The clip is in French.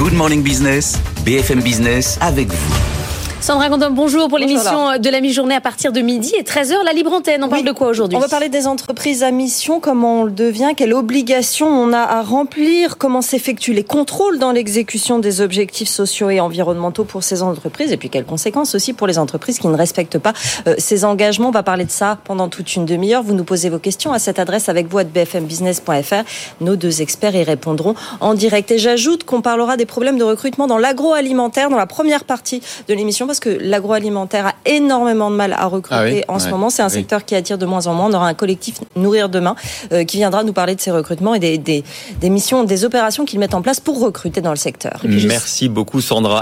Good Morning Business, BFM Business avec vous. Sandra Gondom, bonjour pour l'émission de la mi-journée à partir de midi et 13h, la libre antenne. On parle de quoi aujourd'hui On va parler des entreprises à mission, comment on le devient, quelle obligation on a à remplir, comment s'effectuent les contrôles dans l'exécution des objectifs sociaux et environnementaux pour ces entreprises et puis quelles conséquences aussi pour les entreprises qui ne respectent pas euh, ces engagements. On va parler de ça pendant toute une demi-heure. Vous nous posez vos questions à cette adresse avec vous à bfmbusiness.fr. Nos deux experts y répondront en direct. Et j'ajoute qu'on parlera des problèmes de recrutement dans l'agroalimentaire dans la première partie de l'émission parce que l'agroalimentaire a énormément de mal à recruter ah en ce moment. C'est un secteur qui attire de moins en moins. On aura un collectif Nourrir Demain euh, qui viendra nous parler de ces recrutements et des, des, des missions, des opérations qu'ils mettent en place pour recruter dans le secteur. Merci beaucoup Sandra.